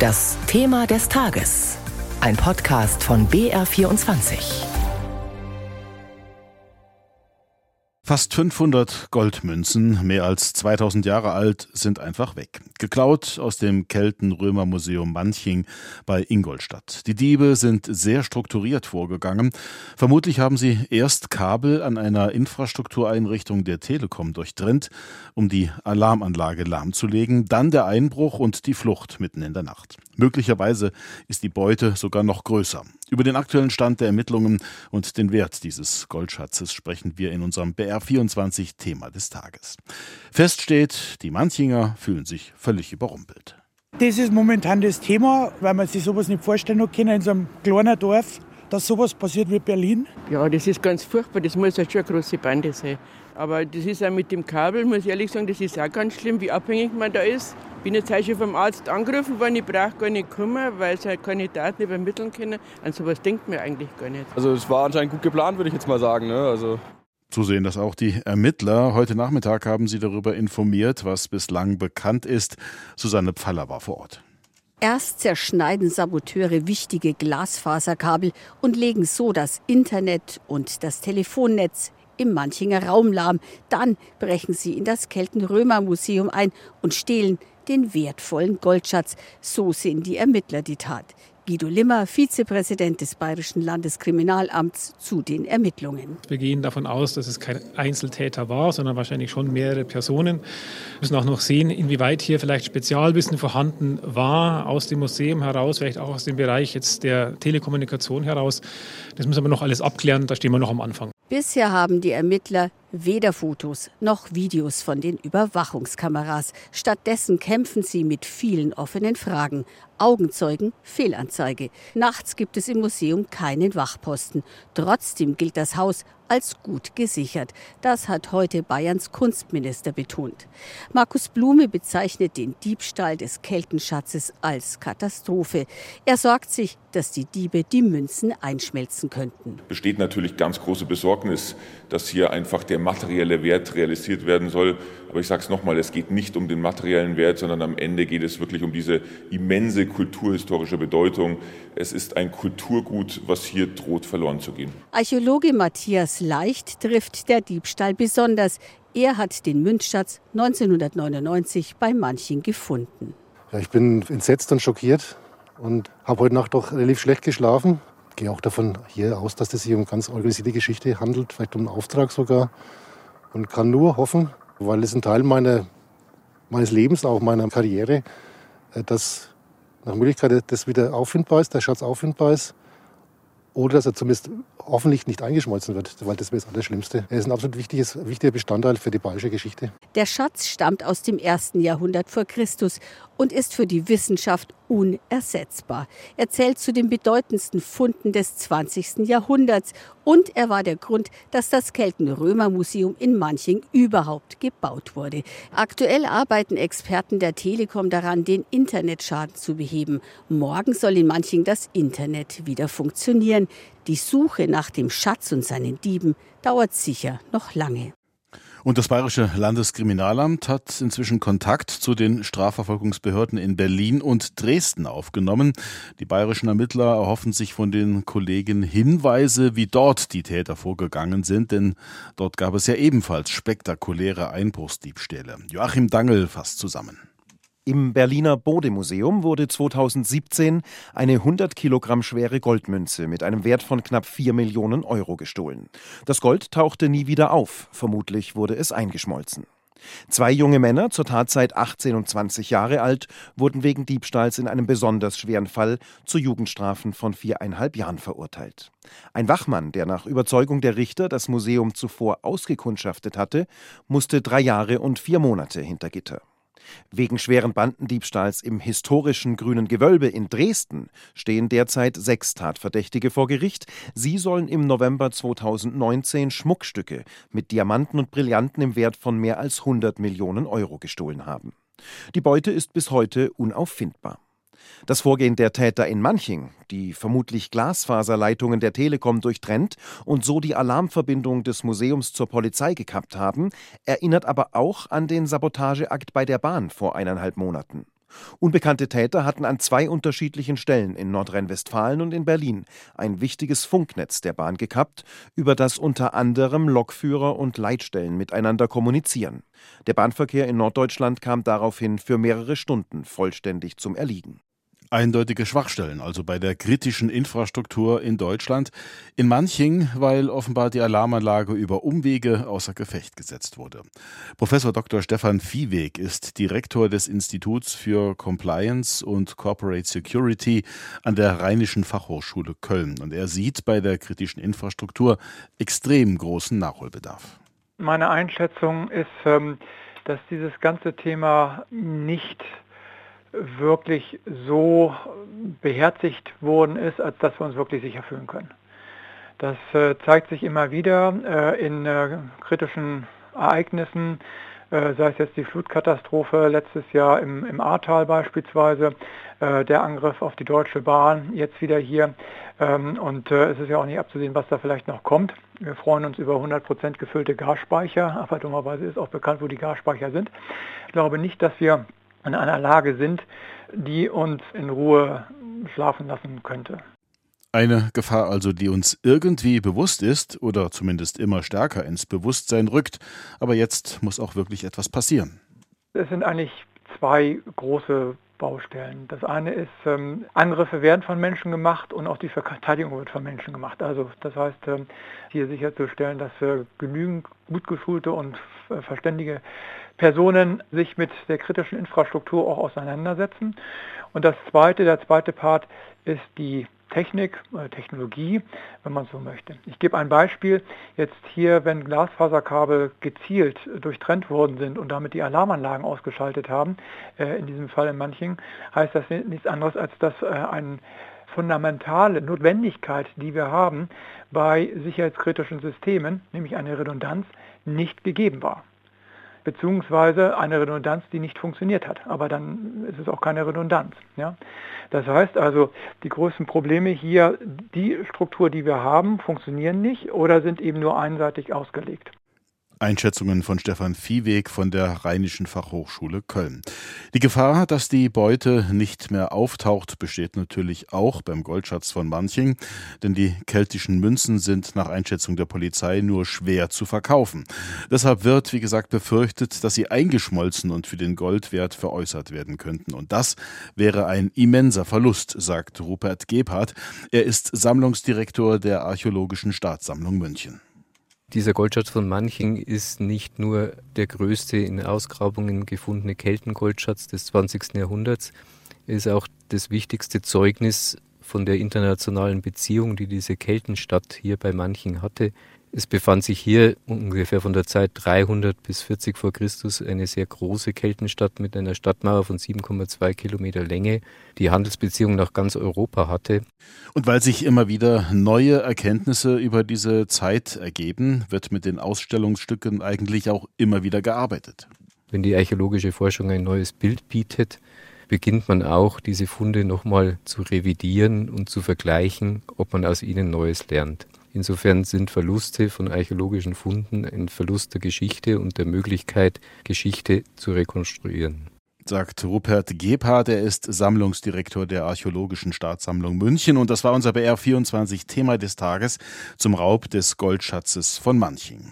Das Thema des Tages. Ein Podcast von BR24. Fast 500 Goldmünzen, mehr als 2000 Jahre alt, sind einfach weg. Geklaut aus dem Kelten-Römer-Museum Manching bei Ingolstadt. Die Diebe sind sehr strukturiert vorgegangen. Vermutlich haben sie erst Kabel an einer Infrastruktureinrichtung der Telekom durchtrennt, um die Alarmanlage lahmzulegen, dann der Einbruch und die Flucht mitten in der Nacht. Möglicherweise ist die Beute sogar noch größer. Über den aktuellen Stand der Ermittlungen und den Wert dieses Goldschatzes sprechen wir in unserem BR24 Thema des Tages. Fest steht, die Manchinger fühlen sich völlig überrumpelt. Das ist momentan das Thema, weil man sich sowas nicht vorstellen kann in so einem kleinen Dorf, dass sowas passiert wie Berlin. Ja, das ist ganz furchtbar. Das muss halt schon eine große Bande sein. Aber das ist auch mit dem Kabel, muss ich ehrlich sagen, das ist auch ganz schlimm, wie abhängig man da ist. Ich bin jetzt schon vom Arzt angerufen worden, ich brauche gar nicht kommen, weil sie halt keine Daten übermitteln können. An sowas denkt man eigentlich gar nicht. Also es war anscheinend gut geplant, würde ich jetzt mal sagen. Ne? Also so sehen das auch die Ermittler. Heute Nachmittag haben sie darüber informiert, was bislang bekannt ist. Susanne Pfaller war vor Ort. Erst zerschneiden Saboteure wichtige Glasfaserkabel und legen so das Internet und das Telefonnetz im Manchinger Raum lahm. Dann brechen sie in das Kelten-Römer-Museum ein und stehlen den wertvollen Goldschatz. So sehen die Ermittler die Tat. Guido Limmer, Vizepräsident des Bayerischen Landeskriminalamts, zu den Ermittlungen. Wir gehen davon aus, dass es kein Einzeltäter war, sondern wahrscheinlich schon mehrere Personen. Wir müssen auch noch sehen, inwieweit hier vielleicht Spezialwissen vorhanden war aus dem Museum heraus, vielleicht auch aus dem Bereich jetzt der Telekommunikation heraus. Das müssen wir noch alles abklären, da stehen wir noch am Anfang. Bisher haben die Ermittler weder Fotos noch Videos von den Überwachungskameras. Stattdessen kämpfen sie mit vielen offenen Fragen. Augenzeugen, Fehlanzeige. Nachts gibt es im Museum keinen Wachposten. Trotzdem gilt das Haus als gut gesichert. Das hat heute Bayerns Kunstminister betont. Markus Blume bezeichnet den Diebstahl des Keltenschatzes als Katastrophe. Er sorgt sich, dass die Diebe die Münzen einschmelzen könnten. Besteht natürlich ganz große Besorgnis, dass hier einfach der materielle Wert realisiert werden soll. Aber ich sage es nochmal, es geht nicht um den materiellen Wert, sondern am Ende geht es wirklich um diese immense kulturhistorische Bedeutung. Es ist ein Kulturgut, was hier droht verloren zu gehen. Archäologe Matthias Leicht trifft der Diebstahl besonders. Er hat den Münzschatz 1999 bei manchen gefunden. Ja, ich bin entsetzt und schockiert und habe heute Nacht doch relativ schlecht geschlafen. Ich gehe auch davon hier aus, dass es sich um ganz organisierte Geschichte handelt, vielleicht um einen Auftrag sogar. Und kann nur hoffen, weil es ein Teil meiner, meines Lebens, auch meiner Karriere, äh, dass nach Möglichkeit das wieder auffindbar ist, der Schatz auffindbar ist oder dass er zumindest hoffentlich nicht eingeschmolzen wird, weil das wäre das Allerschlimmste. Er ist ein absolut wichtiges, wichtiger Bestandteil für die bayerische Geschichte. Der Schatz stammt aus dem ersten Jahrhundert vor Christus und ist für die Wissenschaft unersetzbar. Er zählt zu den bedeutendsten Funden des 20. Jahrhunderts und er war der Grund, dass das Kelten-Römer-Museum in Manching überhaupt gebaut wurde. Aktuell arbeiten Experten der Telekom daran, den Internetschaden zu beheben. Morgen soll in Manching das Internet wieder funktionieren. Die Suche nach dem Schatz und seinen Dieben dauert sicher noch lange. Und das Bayerische Landeskriminalamt hat inzwischen Kontakt zu den Strafverfolgungsbehörden in Berlin und Dresden aufgenommen. Die bayerischen Ermittler erhoffen sich von den Kollegen Hinweise, wie dort die Täter vorgegangen sind, denn dort gab es ja ebenfalls spektakuläre Einbruchsdiebstähle. Joachim Dangel fasst zusammen. Im Berliner Bode-Museum wurde 2017 eine 100 Kilogramm schwere Goldmünze mit einem Wert von knapp 4 Millionen Euro gestohlen. Das Gold tauchte nie wieder auf. Vermutlich wurde es eingeschmolzen. Zwei junge Männer, zur Tatzeit 18 und 20 Jahre alt, wurden wegen Diebstahls in einem besonders schweren Fall zu Jugendstrafen von viereinhalb Jahren verurteilt. Ein Wachmann, der nach Überzeugung der Richter das Museum zuvor ausgekundschaftet hatte, musste drei Jahre und vier Monate hinter Gitter. Wegen schweren Bandendiebstahls im historischen Grünen Gewölbe in Dresden stehen derzeit sechs Tatverdächtige vor Gericht. Sie sollen im November 2019 Schmuckstücke mit Diamanten und Brillanten im Wert von mehr als 100 Millionen Euro gestohlen haben. Die Beute ist bis heute unauffindbar. Das Vorgehen der Täter in Manching, die vermutlich Glasfaserleitungen der Telekom durchtrennt und so die Alarmverbindung des Museums zur Polizei gekappt haben, erinnert aber auch an den Sabotageakt bei der Bahn vor eineinhalb Monaten. Unbekannte Täter hatten an zwei unterschiedlichen Stellen in Nordrhein-Westfalen und in Berlin ein wichtiges Funknetz der Bahn gekappt, über das unter anderem Lokführer und Leitstellen miteinander kommunizieren. Der Bahnverkehr in Norddeutschland kam daraufhin für mehrere Stunden vollständig zum Erliegen eindeutige Schwachstellen, also bei der kritischen Infrastruktur in Deutschland. In Manching, weil offenbar die Alarmanlage über Umwege außer Gefecht gesetzt wurde. Professor Dr. Stefan Viehweg ist Direktor des Instituts für Compliance und Corporate Security an der Rheinischen Fachhochschule Köln. Und er sieht bei der kritischen Infrastruktur extrem großen Nachholbedarf. Meine Einschätzung ist, ähm, dass dieses ganze Thema nicht wirklich so beherzigt worden ist, als dass wir uns wirklich sicher fühlen können. Das äh, zeigt sich immer wieder äh, in äh, kritischen Ereignissen, sei es jetzt die Flutkatastrophe letztes Jahr im, im Ahrtal beispielsweise, der Angriff auf die Deutsche Bahn, jetzt wieder hier. Ähm, und es ist ja auch nicht abzusehen, was da vielleicht noch kommt. Wir freuen uns über 100% gefüllte Gasspeicher, aber dummerweise ist auch bekannt, wo die Gasspeicher sind. Ich glaube nicht, dass wir in einer Lage sind, die uns in Ruhe schlafen lassen könnte. Eine Gefahr also, die uns irgendwie bewusst ist oder zumindest immer stärker ins Bewusstsein rückt. Aber jetzt muss auch wirklich etwas passieren. Es sind eigentlich zwei große Baustellen. Das eine ist, ähm, Angriffe werden von Menschen gemacht und auch die Verteidigung wird von Menschen gemacht. Also das heißt, ähm, hier sicherzustellen, dass äh, genügend gut geschulte und äh, verständige Personen sich mit der kritischen Infrastruktur auch auseinandersetzen. Und das zweite, der zweite Part ist die Technik oder Technologie, wenn man so möchte. Ich gebe ein Beispiel. Jetzt hier, wenn Glasfaserkabel gezielt durchtrennt worden sind und damit die Alarmanlagen ausgeschaltet haben, äh, in diesem Fall in Manching, heißt das nichts anderes, als dass äh, eine fundamentale Notwendigkeit, die wir haben bei sicherheitskritischen Systemen, nämlich eine Redundanz, nicht gegeben war beziehungsweise eine Redundanz, die nicht funktioniert hat. Aber dann ist es auch keine Redundanz. Ja? Das heißt also, die größten Probleme hier, die Struktur, die wir haben, funktionieren nicht oder sind eben nur einseitig ausgelegt. Einschätzungen von Stefan Viehweg von der Rheinischen Fachhochschule Köln. Die Gefahr, dass die Beute nicht mehr auftaucht, besteht natürlich auch beim Goldschatz von Manching, denn die keltischen Münzen sind nach Einschätzung der Polizei nur schwer zu verkaufen. Deshalb wird, wie gesagt, befürchtet, dass sie eingeschmolzen und für den Goldwert veräußert werden könnten. Und das wäre ein immenser Verlust, sagt Rupert Gebhardt. Er ist Sammlungsdirektor der Archäologischen Staatssammlung München. Dieser Goldschatz von Manching ist nicht nur der größte in Ausgrabungen gefundene Keltengoldschatz des 20. Jahrhunderts, er ist auch das wichtigste Zeugnis von der internationalen Beziehung, die diese Keltenstadt hier bei Manching hatte. Es befand sich hier ungefähr von der Zeit 300 bis 40 vor Christus eine sehr große Keltenstadt mit einer Stadtmauer von 7,2 Kilometer Länge, die Handelsbeziehungen nach ganz Europa hatte. Und weil sich immer wieder neue Erkenntnisse über diese Zeit ergeben, wird mit den Ausstellungsstücken eigentlich auch immer wieder gearbeitet. Wenn die archäologische Forschung ein neues Bild bietet, beginnt man auch, diese Funde nochmal zu revidieren und zu vergleichen, ob man aus ihnen Neues lernt. Insofern sind Verluste von archäologischen Funden ein Verlust der Geschichte und der Möglichkeit, Geschichte zu rekonstruieren. Sagt Rupert Gebhardt, er ist Sammlungsdirektor der Archäologischen Staatssammlung München und das war unser BR24 Thema des Tages zum Raub des Goldschatzes von Manching.